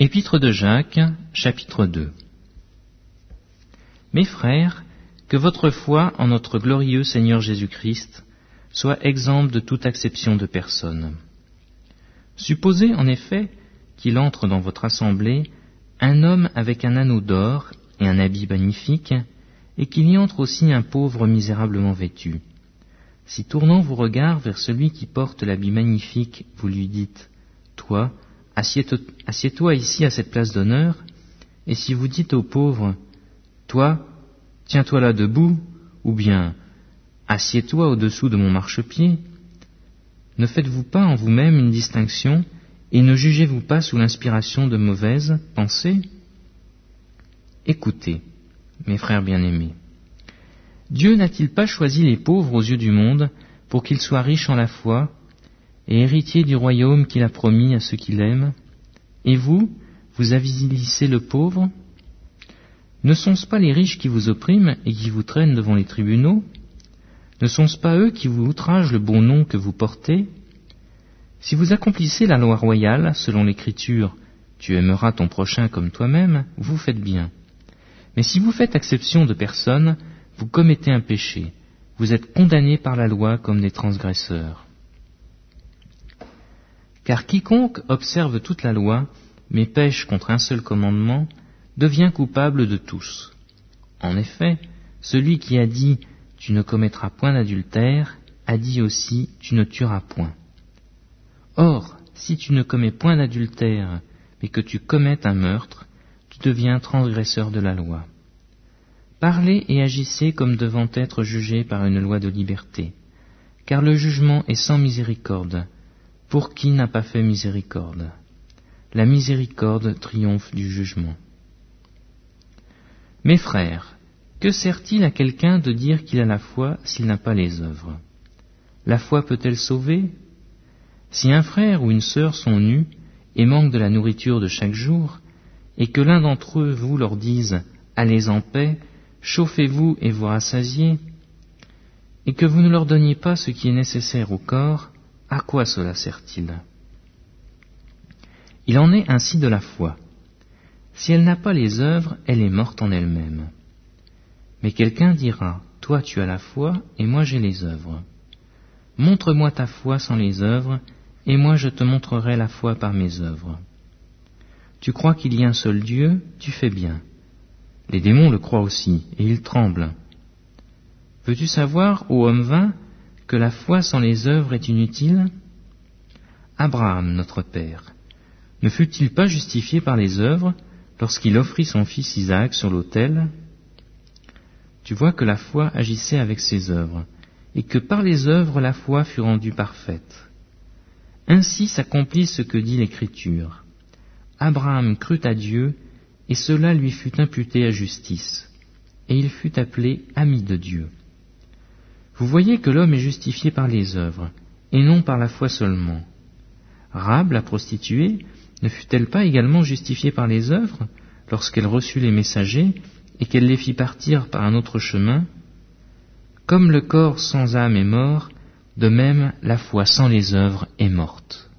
Épître de Jacques, chapitre 2 Mes frères, que votre foi en notre glorieux Seigneur Jésus-Christ soit exempte de toute acception de personne. Supposez en effet qu'il entre dans votre assemblée un homme avec un anneau d'or et un habit magnifique, et qu'il y entre aussi un pauvre misérablement vêtu. Si tournant vos regards vers celui qui porte l'habit magnifique, vous lui dites, Toi, assieds-toi ici à cette place d'honneur, et si vous dites au pauvre, Toi, tiens-toi là debout, ou bien Assieds-toi au-dessous de mon marchepied, ne faites-vous pas en vous-même une distinction, et ne jugez-vous pas sous l'inspiration de mauvaises pensées? Écoutez, mes frères bien-aimés, Dieu n'a-t-il pas choisi les pauvres aux yeux du monde pour qu'ils soient riches en la foi, et héritier du royaume qu'il a promis à ceux qui l'aiment. Et vous, vous avilissez le pauvre. Ne sont-ce pas les riches qui vous oppriment et qui vous traînent devant les tribunaux? Ne sont-ce pas eux qui vous outragent le bon nom que vous portez? Si vous accomplissez la loi royale, selon l'Écriture, tu aimeras ton prochain comme toi-même, vous faites bien. Mais si vous faites exception de personne, vous commettez un péché, vous êtes condamnés par la loi comme des transgresseurs. Car quiconque observe toute la loi, mais pêche contre un seul commandement, devient coupable de tous. En effet, celui qui a dit Tu ne commettras point d'adultère a dit aussi Tu ne tueras point. Or, si tu ne commets point d'adultère, mais que tu commettes un meurtre, tu deviens transgresseur de la loi. Parlez et agissez comme devant être jugés par une loi de liberté, car le jugement est sans miséricorde, pour qui n'a pas fait miséricorde? La miséricorde triomphe du jugement. Mes frères, que sert-il à quelqu'un de dire qu'il a la foi s'il n'a pas les œuvres? La foi peut-elle sauver? Si un frère ou une sœur sont nus et manquent de la nourriture de chaque jour, et que l'un d'entre eux vous leur dise Allez en paix, chauffez-vous et vous rassasiez, et que vous ne leur donniez pas ce qui est nécessaire au corps, à quoi cela sert-il? Il en est ainsi de la foi. Si elle n'a pas les œuvres, elle est morte en elle-même. Mais quelqu'un dira, Toi tu as la foi, et moi j'ai les œuvres. Montre-moi ta foi sans les œuvres, et moi je te montrerai la foi par mes œuvres. Tu crois qu'il y a un seul Dieu, tu fais bien. Les démons le croient aussi, et ils tremblent. Veux-tu savoir, ô homme vain, que la foi sans les œuvres est inutile Abraham, notre Père, ne fut-il pas justifié par les œuvres lorsqu'il offrit son fils Isaac sur l'autel? Tu vois que la foi agissait avec ses œuvres, et que par les œuvres la foi fut rendue parfaite. Ainsi s'accomplit ce que dit l'Écriture. Abraham crut à Dieu, et cela lui fut imputé à justice, et il fut appelé ami de Dieu. Vous voyez que l'homme est justifié par les œuvres, et non par la foi seulement. Rab, la prostituée, ne fut-elle pas également justifiée par les œuvres lorsqu'elle reçut les messagers et qu'elle les fit partir par un autre chemin? Comme le corps sans âme est mort, de même la foi sans les œuvres est morte.